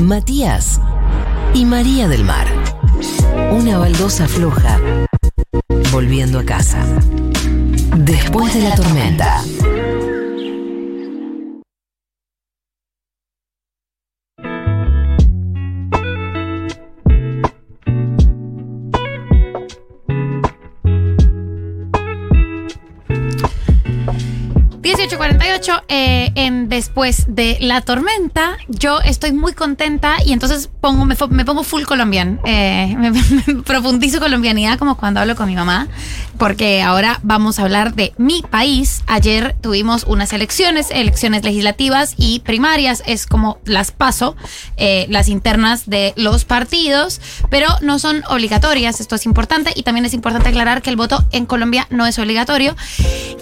Matías y María del Mar. Una baldosa floja volviendo a casa. Después de la tormenta. 1848, eh, en después de la tormenta, yo estoy muy contenta y entonces pongo, me, me pongo full colombian. Eh, me, me profundizo colombianidad como cuando hablo con mi mamá, porque ahora vamos a hablar de mi país. Ayer tuvimos unas elecciones, elecciones legislativas y primarias, es como las paso, eh, las internas de los partidos, pero no son obligatorias, esto es importante y también es importante aclarar que el voto en Colombia no es obligatorio.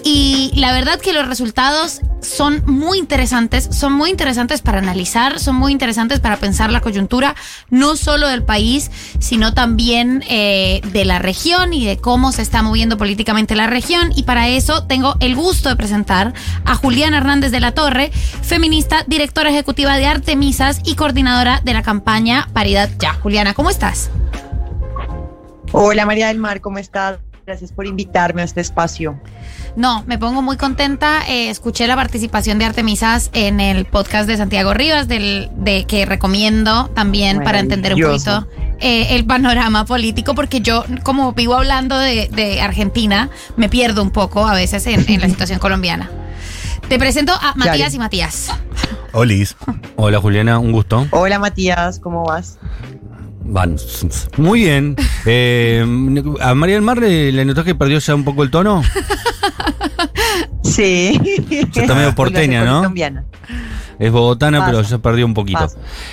Y la verdad que los resultados son muy interesantes, son muy interesantes para analizar, son muy interesantes para pensar la coyuntura, no solo del país, sino también eh, de la región y de cómo se está moviendo políticamente la región. Y para eso tengo el gusto de presentar a Juliana Hernández de la Torre, feminista, directora ejecutiva de Artemisas y coordinadora de la campaña Paridad Ya. Juliana, ¿cómo estás? Hola María del Mar, ¿cómo estás? Gracias por invitarme a este espacio. No, me pongo muy contenta. Eh, escuché la participación de Artemisas en el podcast de Santiago Rivas, del, de que recomiendo también para entender un poquito eh, el panorama político, porque yo, como vivo hablando de, de Argentina, me pierdo un poco a veces en, en la situación colombiana. Te presento a Matías y Matías. Olis. Hola Juliana, un gusto. Hola Matías, ¿cómo vas? Van. Muy bien. Eh, ¿A María del Mar le, le notó que perdió ya un poco el tono? Sí. Ya está medio porteña, ¿no? colombiana. Es bogotana, Pasa. pero ya perdió un poquito.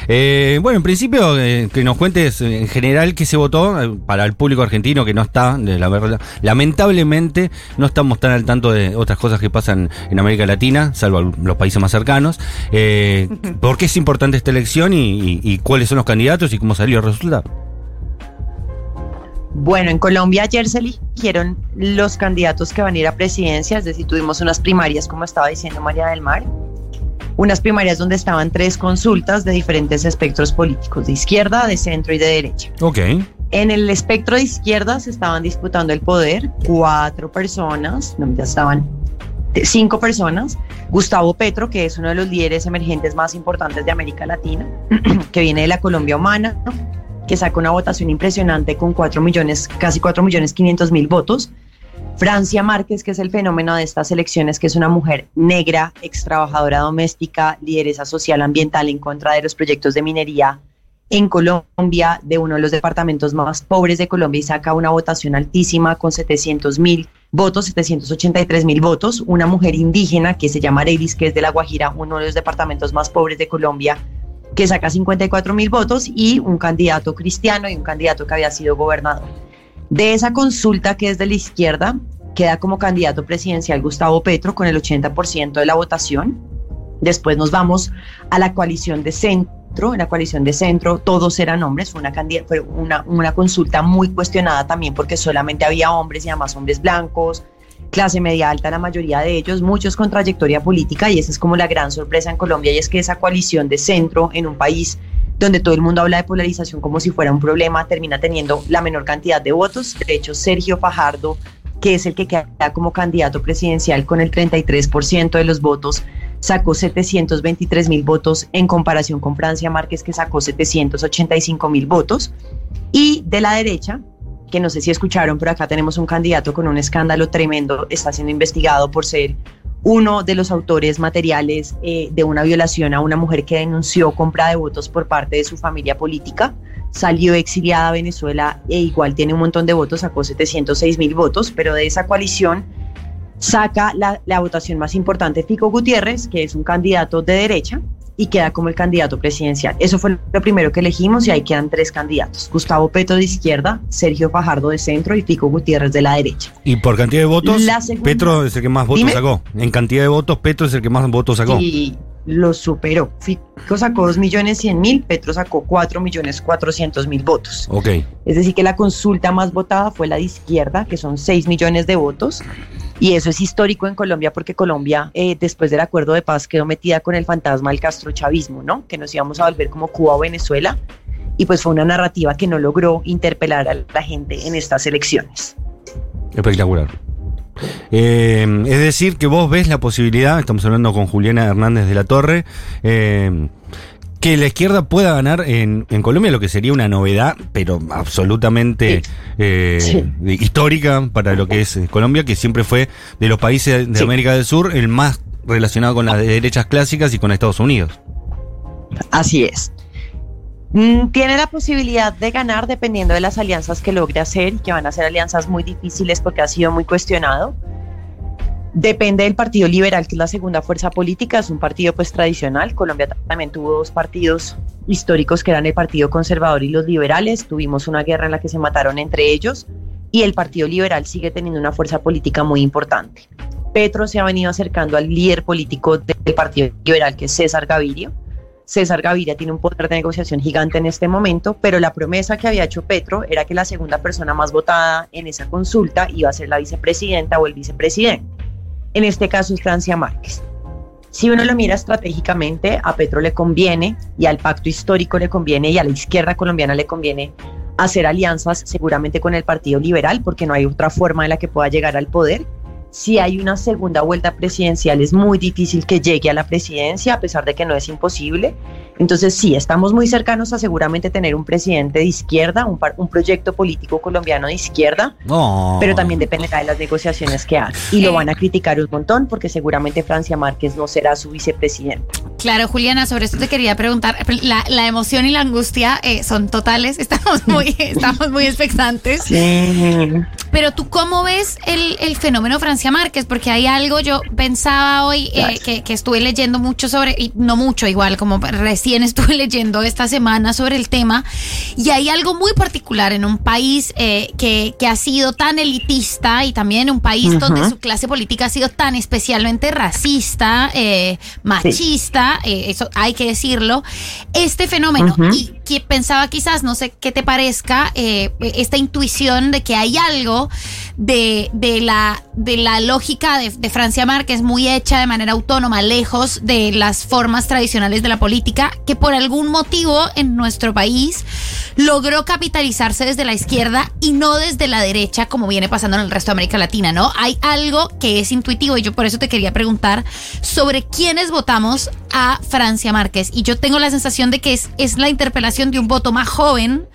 Eh, bueno, en principio, eh, que nos cuentes eh, en general qué se votó eh, para el público argentino que no está, la verdad, lamentablemente no estamos tan al tanto de otras cosas que pasan en América Latina, salvo los países más cercanos. Eh, ¿Por qué es importante esta elección y, y- y cuáles son los candidatos y cómo salió el resultado? Bueno, en Colombia ayer se eligieron los candidatos que van a ir a presidencia, es decir, tuvimos unas primarias, como estaba diciendo María del Mar, unas primarias donde estaban tres consultas de diferentes espectros políticos, de izquierda, de centro y de derecha. Ok. En el espectro de izquierda se estaban disputando el poder cuatro personas, no, ya estaban cinco personas. Gustavo Petro, que es uno de los líderes emergentes más importantes de América Latina, que viene de la Colombia Humana, ¿no? Que sacó una votación impresionante con 4 millones, casi 4 millones 500 mil votos. Francia Márquez, que es el fenómeno de estas elecciones, que es una mujer negra, ex trabajadora doméstica, lideresa social ambiental en contra de los proyectos de minería en Colombia, de uno de los departamentos más pobres de Colombia y saca una votación altísima con 700 mil votos, 783 mil votos. Una mujer indígena que se llama Arelis, que es de La Guajira, uno de los departamentos más pobres de Colombia, que saca 54 mil votos y un candidato cristiano y un candidato que había sido gobernador. De esa consulta que es de la izquierda, queda como candidato presidencial Gustavo Petro con el 80% de la votación. Después nos vamos a la coalición de centro. En la coalición de centro todos eran hombres. Fue una, una consulta muy cuestionada también porque solamente había hombres y además hombres blancos, clase media alta, la mayoría de ellos, muchos con trayectoria política y esa es como la gran sorpresa en Colombia y es que esa coalición de centro en un país donde todo el mundo habla de polarización como si fuera un problema, termina teniendo la menor cantidad de votos. De hecho, Sergio Fajardo, que es el que queda como candidato presidencial con el 33% de los votos, sacó 723 mil votos en comparación con Francia Márquez, que sacó 785 mil votos. Y de la derecha, que no sé si escucharon, pero acá tenemos un candidato con un escándalo tremendo, está siendo investigado por ser uno de los autores materiales eh, de una violación a una mujer que denunció compra de votos por parte de su familia política. Salió exiliada a Venezuela e igual tiene un montón de votos, sacó 706 mil votos, pero de esa coalición saca la, votación más importante Fico Gutiérrez, que es un candidato de derecha, y queda como el candidato presidencial. Eso fue lo primero que elegimos y ahí quedan tres candidatos. Gustavo Petro de izquierda, Sergio Fajardo de centro y Fico Gutiérrez de la derecha. Y por cantidad de votos, segunda- Petro es el que más votos Dime. sacó. En cantidad de votos, Petro es el que más votos sacó. Y lo superó. Fico sacó 2 millones 100 mil, Petro sacó 4 millones 400 mil votos. Ok. Es decir, que la consulta más votada fue la de izquierda, que son 6 millones de votos. Y eso es histórico en Colombia porque Colombia, eh, después del acuerdo de paz, quedó metida con el fantasma del castrochavismo, ¿no? Que nos íbamos a volver como Cuba o Venezuela. Y pues fue una narrativa que no logró interpelar a la gente en estas elecciones. Espectacular. Eh, es decir, que vos ves la posibilidad, estamos hablando con Juliana Hernández de la Torre, eh, que la izquierda pueda ganar en, en, Colombia, lo que sería una novedad, pero absolutamente Sí. eh, Sí. histórica para lo que es eh, Colombia, que siempre fue de los países de Sí. América del Sur el más relacionado con las derechas clásicas y con Estados Unidos. Así es. Mm, Tiene la posibilidad de ganar dependiendo de las alianzas que logre hacer, que van a ser alianzas muy difíciles porque ha sido muy cuestionado. Depende del Partido Liberal, que es la segunda fuerza política, es un partido pues tradicional. Colombia también tuvo dos partidos históricos que eran el Partido Conservador y los liberales. Tuvimos una guerra en la que se mataron entre ellos y el Partido Liberal sigue teniendo una fuerza política muy importante. Petro se ha venido acercando al líder político del Partido Liberal, que es César Gaviria. César Gaviria tiene un poder de negociación gigante en este momento, pero la promesa que había hecho Petro era que la segunda persona más votada en esa consulta iba a ser la vicepresidenta o el vicepresidente. En este caso es Francia Márquez. Si uno lo mira estratégicamente, a Petro le conviene y al pacto histórico le conviene y a la izquierda colombiana le conviene hacer alianzas seguramente con el Partido Liberal porque no hay otra forma en la que pueda llegar al poder. Si hay una segunda vuelta presidencial es muy difícil que llegue a la presidencia a pesar de que no es imposible. Entonces sí, estamos muy cercanos a seguramente tener un presidente de izquierda, un, par- un proyecto político colombiano de izquierda, No. pero también dependerá de las negociaciones que haga. Y lo van a criticar un montón porque seguramente Francia Márquez no será su vicepresidente. Claro, Juliana, sobre esto te quería preguntar. La, la emoción y la angustia eh, son totales. Estamos muy, estamos muy expectantes. Sí. Pero tú, ¿cómo ves el, el fenómeno Francia Márquez? Porque hay algo, yo pensaba hoy eh, Claro. que, que estuve leyendo mucho sobre, y no mucho igual, como recién estuve leyendo esta semana sobre el tema, y hay algo muy particular en un país eh, que, que ha sido tan elitista y también un país donde su clase política ha sido tan especialmente racista, eh, machista, eh, eso hay que decirlo. Este fenómeno, y que pensaba quizás, no sé qué te parezca, esta intuición de que hay algo de, de la, de la lógica de, Francia Márquez muy hecha de manera autónoma, lejos de las formas tradicionales de la política, que por algún motivo en nuestro país logró capitalizarse desde la izquierda y no desde la derecha, como viene pasando en el resto de América Latina, ¿no? Hay algo que es intuitivo y yo por eso te quería preguntar sobre quiénes votamos a Francia Márquez. Y yo tengo la sensación de que es, es la interpelación de un voto más joven.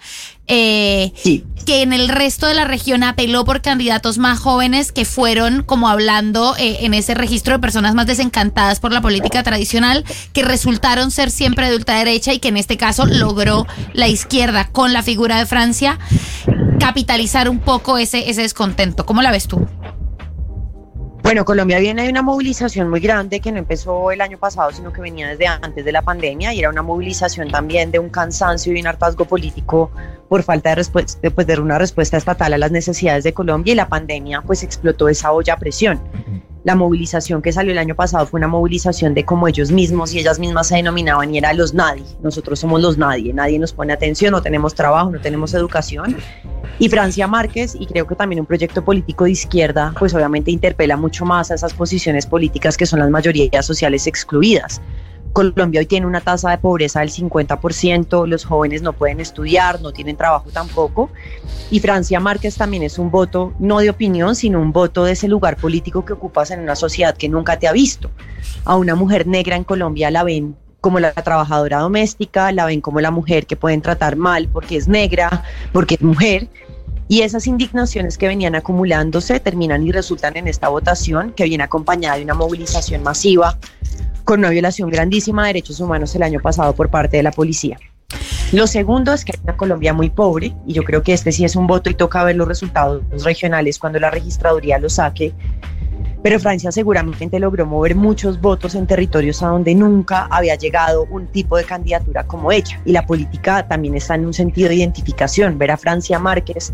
Eh, Sí. que en el resto de la región apeló por candidatos más jóvenes que fueron como hablando eh, en ese registro de personas más desencantadas por la política tradicional, que resultaron ser siempre de ultraderecha y que en este caso logró la izquierda con la figura de Francia capitalizar un poco ese, ese descontento. ¿Cómo la ves tú? Bueno, Colombia viene de una movilización muy grande que no empezó el año pasado, sino que venía desde antes de la pandemia y era una movilización también de un cansancio y un hartazgo político por falta de, respuesta, pues, de una respuesta estatal a las necesidades de Colombia y la pandemia pues explotó esa olla a presión. La movilización que salió el año pasado fue una movilización de como ellos mismos y ellas mismas se denominaban y era los nadie. Nosotros somos los nadie, nadie nos pone atención, no tenemos trabajo, no tenemos educación. Y Francia Márquez, y creo que también un proyecto político de izquierda, pues obviamente interpela mucho más a esas posiciones políticas que son las mayorías sociales excluidas. Colombia hoy tiene una tasa de pobreza del 50%, los jóvenes no pueden estudiar, no tienen trabajo tampoco. Y Francia Márquez también es un voto, no de opinión, sino un voto de ese lugar político que ocupas en una sociedad que nunca te ha visto. A una mujer negra en Colombia la ven como la trabajadora doméstica, la ven como la mujer que pueden tratar mal porque es negra, porque es mujer. Y esas indignaciones que venían acumulándose terminan y resultan en esta votación que viene acompañada de una movilización masiva con una violación grandísima de derechos humanos el año pasado por parte de la policía. Lo segundo es que hay una Colombia muy pobre y yo creo que este sí es un voto y toca ver los resultados regionales cuando la registraduría lo saque. Pero Francia seguramente logró mover muchos votos en territorios a donde nunca había llegado un tipo de candidatura como ella. Y la política también está en un sentido de identificación. Ver a Francia Márquez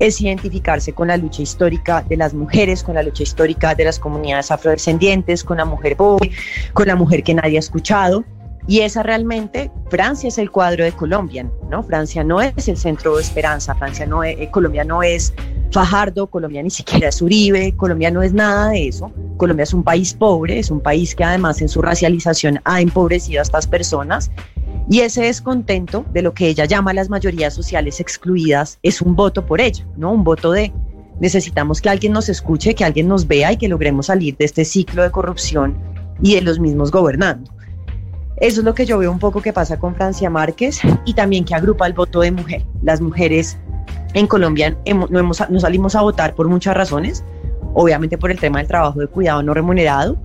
es identificarse con la lucha histórica de las mujeres, con la lucha histórica de las comunidades afrodescendientes, con la mujer pobre, con la mujer que nadie ha escuchado. Y esa realmente, Francia es el cuadro de Colombia, ¿no? Francia no es el centro de esperanza, Francia no es, Colombia no es Fajardo, Colombia ni siquiera es Uribe, Colombia no es nada de eso. Colombia es un país pobre, es un país que además en su racialización ha empobrecido a estas personas. Y ese descontento de lo que ella llama las mayorías sociales excluidas es un voto por ella, ¿no? Un voto de necesitamos que alguien nos escuche, que alguien nos vea y que logremos salir de este ciclo de corrupción y de los mismos gobernando. Eso es lo que yo veo un poco que pasa con Francia Márquez y también que agrupa el voto de mujer. Las mujeres en Colombia no, hemos, no salimos a votar por muchas razones, obviamente por el tema del trabajo de cuidado no remunerado,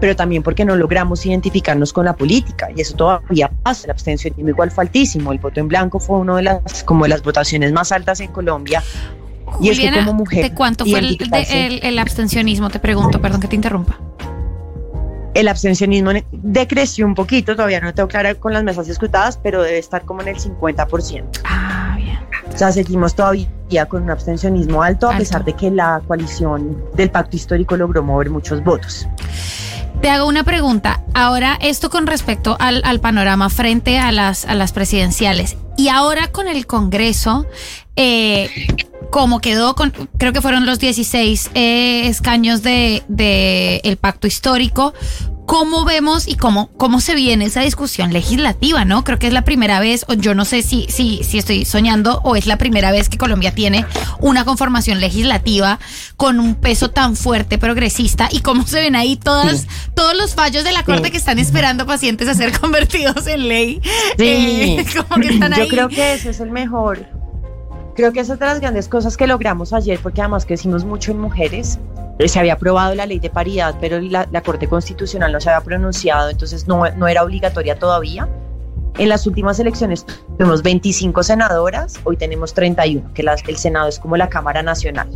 pero también porque no logramos identificarnos con la política y eso todavía pasa. El abstencionismo igual fue altísimo. El voto en blanco fue una de las como de las votaciones más altas en Colombia. y es que como mujer. ¿De cuánto fue el, abstencionismo? Te pregunto, perdón que te interrumpa. El abstencionismo decreció un poquito, todavía no tengo clara con las mesas escrutadas, pero debe estar como en el 50%. Ah. O sea, seguimos todavía con un abstencionismo alto, a pesar de que la coalición del pacto histórico logró mover muchos votos. Te hago una pregunta. Ahora, esto con respecto al, panorama frente a las, a las presidenciales. Y ahora con el Congreso, eh, como quedó con, creo que fueron los 16 eh, escaños de, de el pacto histórico, ¿Cómo vemos y cómo, cómo se viene esa discusión legislativa, no? Creo que es la primera vez, o yo no sé si, si, si estoy soñando, o es la primera vez que Colombia tiene una conformación legislativa con un peso tan fuerte progresista y cómo se ven ahí todas, todos los fallos de la Corte que están esperando pacientes a ser convertidos en ley. Sí. Eh, yo creo que ese es el mejor. Creo que esa es de las grandes cosas que logramos ayer, porque además crecimos mucho en mujeres se había aprobado la ley de paridad, pero la, Corte Constitucional no se había pronunciado, entonces no, no era obligatoria todavía. En las últimas elecciones tuvimos 25 senadoras, hoy tenemos 31, que el Senado es como la Cámara Nacional.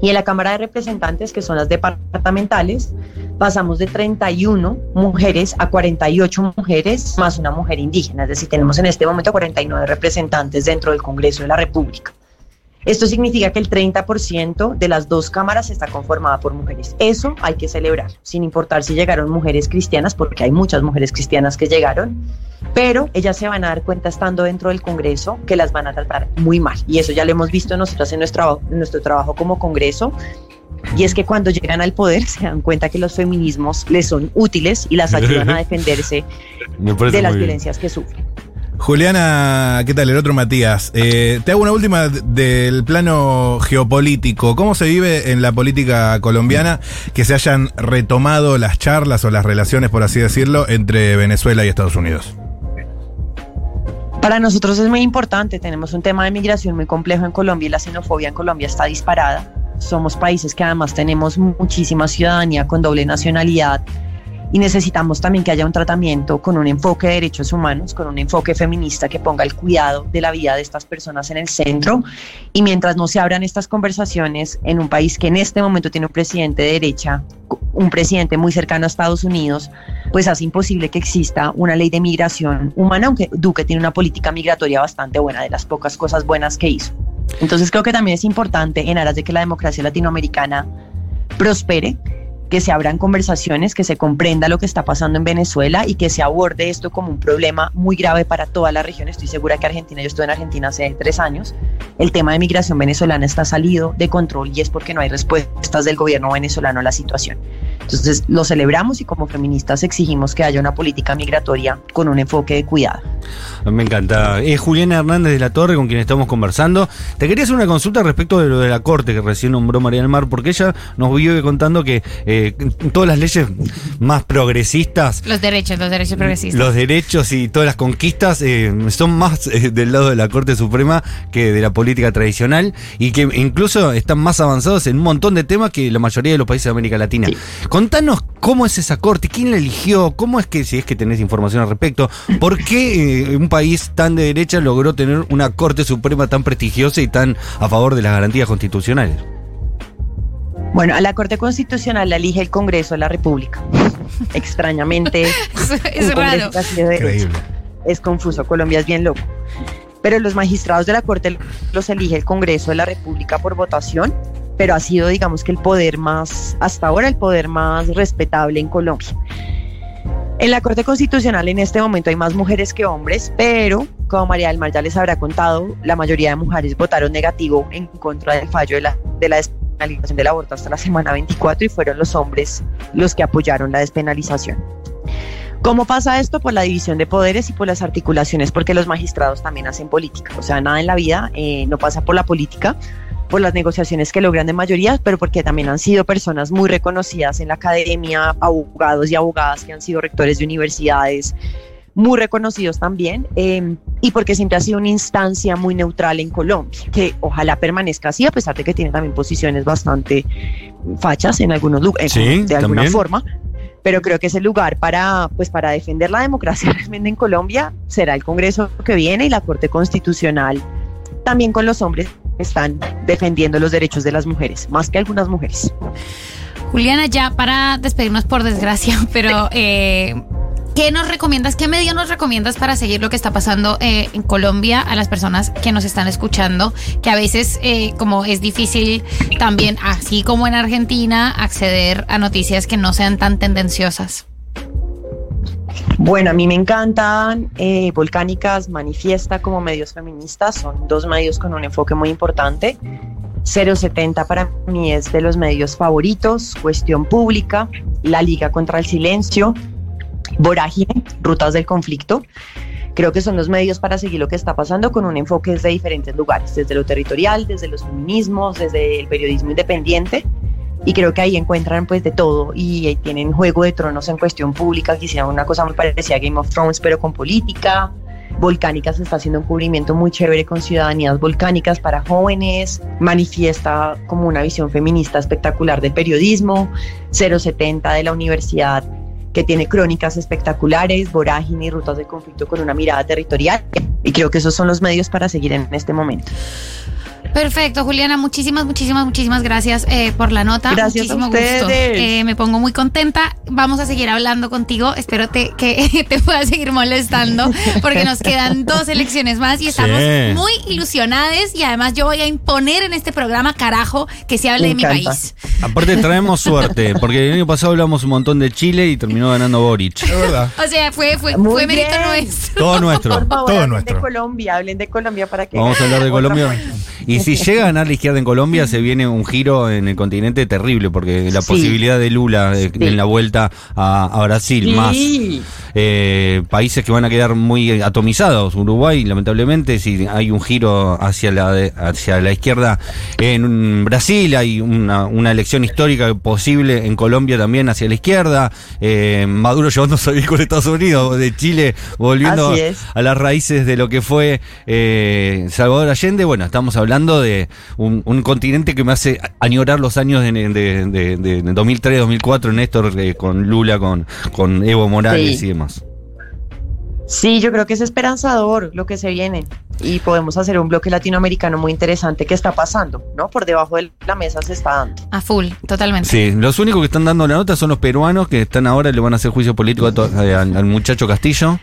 Y en la Cámara de Representantes, que son las departamentales, pasamos de 31 mujeres a 48 mujeres más una mujer indígena, es decir, tenemos en este momento 49 representantes dentro del Congreso de la República. Esto significa que el 30% de las dos cámaras está conformada por mujeres. Eso hay que celebrar, sin importar si llegaron mujeres cristianas, porque hay muchas mujeres cristianas que llegaron, pero ellas se van a dar cuenta estando dentro del Congreso que las van a tratar muy mal. Y eso ya lo hemos visto nosotros en nuestro, en nuestro trabajo como Congreso. Y es que cuando llegan al poder se dan cuenta que los feminismos les son útiles y las ayudan a defenderse de las violencias que sufren. Juliana, ¿qué tal? El otro Matías. Eh, te hago una última del plano geopolítico. ¿Cómo se vive en la política colombiana que se hayan retomado las charlas o las relaciones, por así decirlo, entre Venezuela y Estados Unidos? Para nosotros es muy importante. Tenemos un tema de migración muy complejo en Colombia y la xenofobia en Colombia está disparada. Somos países que además tenemos muchísima ciudadanía con doble nacionalidad y necesitamos también que haya un tratamiento con un enfoque de derechos humanos, con un enfoque feminista que ponga el cuidado de la vida de estas personas en el centro. Y mientras no se abran estas conversaciones en un país que en este momento tiene un presidente de derecha, un presidente muy cercano a Estados Unidos, pues hace imposible que exista una ley de migración humana, aunque Duque tiene una política migratoria bastante buena, de las pocas cosas buenas que hizo. Entonces creo que también es importante en aras de que la democracia latinoamericana prospere, que se abran conversaciones, que se comprenda lo que está pasando en Venezuela y que se aborde esto como un problema muy grave para toda la región. Estoy segura que Argentina, yo estuve en Argentina hace tres años, el tema de migración venezolana está salido de control y es porque no hay respuestas del gobierno venezolano a la situación. Entonces lo celebramos y como feministas exigimos que haya una política migratoria con un enfoque de cuidado. Me encanta. Es Juliana Hernández de la Torre con quien estamos conversando. Te quería hacer una consulta respecto de lo de la Corte que recién nombró María del Mar, porque ella nos vive contando que eh, todas las leyes más progresistas... Los derechos, los derechos progresistas. Los derechos y todas las conquistas eh, son más eh, del lado de la Corte Suprema que de la política tradicional y que incluso están más avanzados en un montón de temas que la mayoría de los países de América Latina. Contanos cómo es esa corte, quién la eligió, cómo es que, si es que tenés información al respecto, por qué eh, un país tan de derecha logró tener una corte suprema tan prestigiosa y tan a favor de las garantías constitucionales. Bueno, a la Corte Constitucional la elige el Congreso de la República. Extrañamente. es raro. Es confuso, Colombia es bien loco. Pero los magistrados de la Corte los elige el Congreso de la República por votación pero ha sido, digamos que el poder más, hasta ahora el poder más respetable en Colombia. En la Corte Constitucional en este momento hay más mujeres que hombres, pero como María del Mar ya les habrá contado, la mayoría de mujeres votaron negativo en contra del fallo de la, de la despenalización del aborto hasta la semana 24 y fueron los hombres los que apoyaron la despenalización. ¿Cómo pasa esto? Por la división de poderes y por las articulaciones, porque los magistrados también hacen política. O sea, nada en la vida eh, no pasa por la política, por las negociaciones que logran de mayoría, pero porque también han sido personas muy reconocidas en la academia, abogados y abogadas que han sido rectores de universidades, muy reconocidos también, eh, y porque siempre ha sido una instancia muy neutral en Colombia, que ojalá permanezca así, a pesar de que tiene también posiciones bastante fachas en algunos lugares, Sí, de alguna también. forma. Pero creo que ese lugar para, pues, para defender la democracia realmente en Colombia será el Congreso que viene y la Corte Constitucional también con los hombres están defendiendo los derechos de las mujeres, más que algunas mujeres. Juliana, ya para despedirnos por desgracia, pero eh, ¿qué nos recomiendas? ¿Qué medio nos recomiendas para seguir lo que está pasando eh, en Colombia a las personas que nos están escuchando? Que a veces, eh, como es difícil también, así como en Argentina, acceder a noticias que no sean tan tendenciosas. Bueno, a mí me encantan eh, Volcánicas, Manifiesta como medios feministas, son dos medios con un enfoque muy importante. 070 para mí es de los medios favoritos, Cuestión Pública, La Liga contra el Silencio, Vorágine, Rutas del Conflicto. Creo que son los medios para seguir lo que está pasando con un enfoque desde diferentes lugares, desde lo territorial, desde los feminismos, desde el periodismo independiente. Y creo que ahí encuentran pues de todo y tienen Juego de Tronos en cuestión pública, que hicieron una cosa muy parecida a Game of Thrones, pero con política. Volcánicas está haciendo un cubrimiento muy chévere con ciudadanías volcánicas para jóvenes, manifiesta como una visión feminista espectacular del periodismo, 070 de la universidad que tiene crónicas espectaculares, vorágine y rutas de conflicto con una mirada territorial. Y creo que esos son los medios para seguir en este momento. Perfecto, Juliana, muchísimas, muchísimas, muchísimas gracias eh, por la nota. Gracias a Muchísimo gusto. Eh, me pongo muy contenta. Vamos a seguir hablando contigo. Espero te- que te pueda seguir molestando porque nos quedan dos elecciones más y estamos Sí. muy ilusionadas y además yo voy a imponer en este programa, carajo, que se hable Me de mi país. Aparte traemos suerte, porque el año pasado hablamos un montón de Chile y terminó ganando Boric. Es verdad. O sea, fue, fue, Muy fue mérito nuestro. Todo nuestro. Por favor, todo hablen nuestro. de Colombia, hablen de Colombia para que Vamos a hablar de Colombia. Y si llega a ganar la izquierda en Colombia, se viene un giro en el continente terrible, porque la Sí. posibilidad de Lula eh, Sí. en la vuelta a, a Brasil, más eh, países que van a quedar muy atomizados. Uruguay, lamentablemente, si hay un giro hacia la, de- hacia la izquierda en Brasil, hay una, una elección histórica posible en Colombia también hacia la izquierda. Eh, Maduro llevándose bien con Estados Unidos, de Chile, volviendo a las raíces de lo que fue eh, Salvador Allende. Bueno, estamos hablando de un, un continente que me hace añorar los años de, de, de- de 2003, 2004, Néstor, eh, con Lula, con, con Evo Morales Sí. y demás. Sí, yo creo que es esperanzador lo que se viene y podemos hacer un bloque latinoamericano muy interesante que está pasando, ¿no? Por debajo de la mesa se está dando. A full, totalmente. Sí, los únicos que están dando la nota son los peruanos que están ahora, le van a hacer juicio político a to- eh, al, al muchacho Castillo.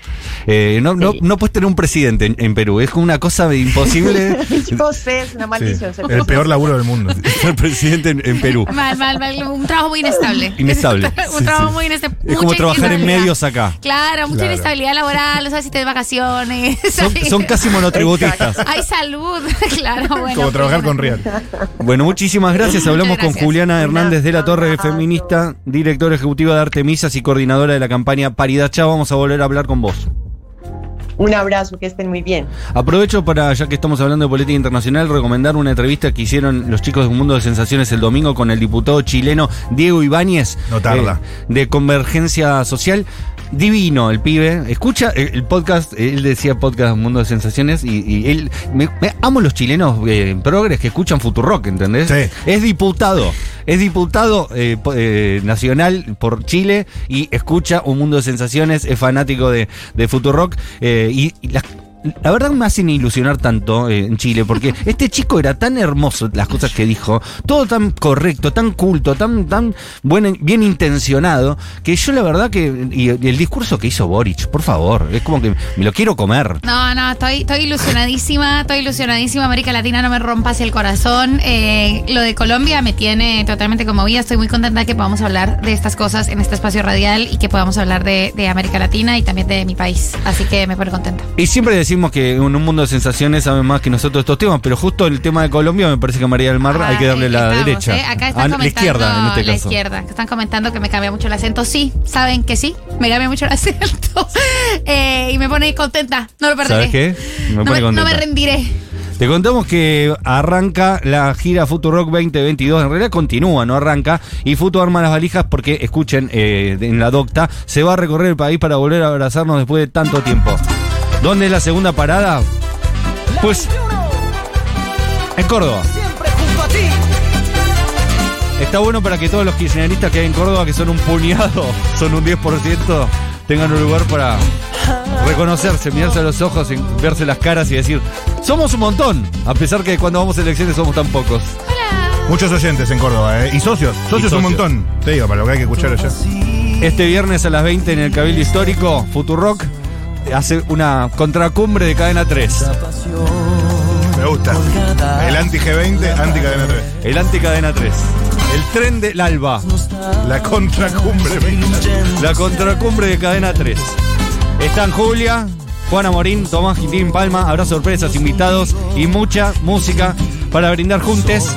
Eh, no, no, Sí. no puedes tener un presidente en, en Perú, es como una cosa imposible Yo sé, es una maldición. el peor laburo del mundo. ser presidente en, en Perú. Mal, mal, mal. Un trabajo muy inestable. Inestable. un Sí, trabajo sí. muy inestable. Es como trabajar en medios acá. Claro, mucha Claro. inestabilidad laboral, no sabes si te de vacaciones. Son, son casi monotributistas. Hay salud, claro, bueno. Como trabajar bueno. con Real. Bueno, muchísimas gracias. Hablamos con. Juliana Hernández de la Torre, feminista, directora ejecutiva de Artemisas y coordinadora de la campaña Paridad Chao. Vamos a volver a hablar con vos. Un abrazo, que estén muy bien. Aprovecho para, ya que estamos hablando de política internacional, recomendar una entrevista que hicieron los chicos de Un Mundo de Sensaciones el domingo con el diputado chileno Diego Ibáñez. No tarda. eh, de Convergencia Social. Divino el pibe. Escucha el, podcast, él decía podcast Un Mundo de Sensaciones y, y él. Me, me- amo los chilenos eh, progres que escuchan Futurock, ¿entendés? Sí. Es diputado. Es diputado eh, eh, nacional por Chile y escucha Un Mundo de Sensaciones, es fanático de, de Futurock eh, y, y las la verdad me hacen ilusionar tanto eh, en Chile, porque este chico era tan hermoso, las cosas que dijo, todo tan correcto, tan culto, tan, tan buen, bien intencionado, que yo la verdad que, y el discurso que hizo Boric, por favor, es como que me lo quiero comer. No, no, estoy, estoy ilusionadísima, estoy ilusionadísima. América Latina no me rompas el corazón. Eh, lo de Colombia me tiene totalmente conmovida. Estoy muy contenta de que podamos hablar de estas cosas en este espacio radial y que podamos hablar de, de América Latina y también de mi país. Así que me pone contenta. Y siempre decimos que en un mundo de sensaciones saben más que nosotros estos temas, pero justo el tema de Colombia me parece que a María del Mar hay que darle la estamos, derecha. ¿eh? Acá Ah, están la comentando izquierda en este la caso. izquierda. Están comentando que me cambia mucho el acento. Sí, saben que sí, me cambia mucho el acento. Eh, y me pone contenta. No lo perderé. ¿Sabes qué? Me no, pone me, no me contenta. rendiré. Te contamos que arranca la gira Futurock 2022. En realidad continúa, no arranca. Y Futu arma las valijas porque, escuchen, eh, en la docta, se va a recorrer el país para volver a abrazarnos después de tanto tiempo. ¿Dónde es la segunda parada? Pues en Córdoba. Está bueno para que todos los kirchneristas que hay en Córdoba, que son un puñado, son un 10%, tengan un lugar para reconocerse, mirarse a los ojos, verse las caras y decir, somos un montón, a pesar que cuando vamos a elecciones somos tan pocos. Muchos oyentes en Córdoba, ¿eh? Y socios. Socios un socios. montón. Te digo, para lo que hay que escuchar allá. Este viernes a las 20 en el Cabildo Histórico, Futurock hace una contracumbre de cadena 3. Me gusta. El anti-G20, anti-cadena 3. El anticadena 3. El tren del alba. La contracumbre. La contracumbre de cadena 3. Están Julia, Juana Morín, Tomás Quintín Palma, habrá sorpresas, invitados y mucha música para brindar juntes.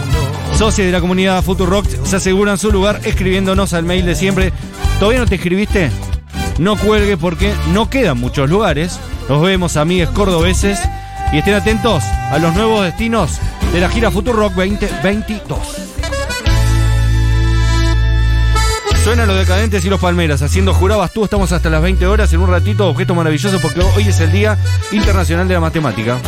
Socios de la comunidad Futurock se aseguran su lugar escribiéndonos al mail de siempre. ¿Todavía no te escribiste? No cuelgue porque no quedan muchos lugares. Nos vemos, amigues cordobeses. Y estén atentos a los nuevos destinos de la gira Futurock 2022. Suenan los decadentes y los palmeras. Haciendo jurabas tú, estamos hasta las 20 horas en un ratito. Objeto maravilloso porque hoy es el Día Internacional de la Matemática.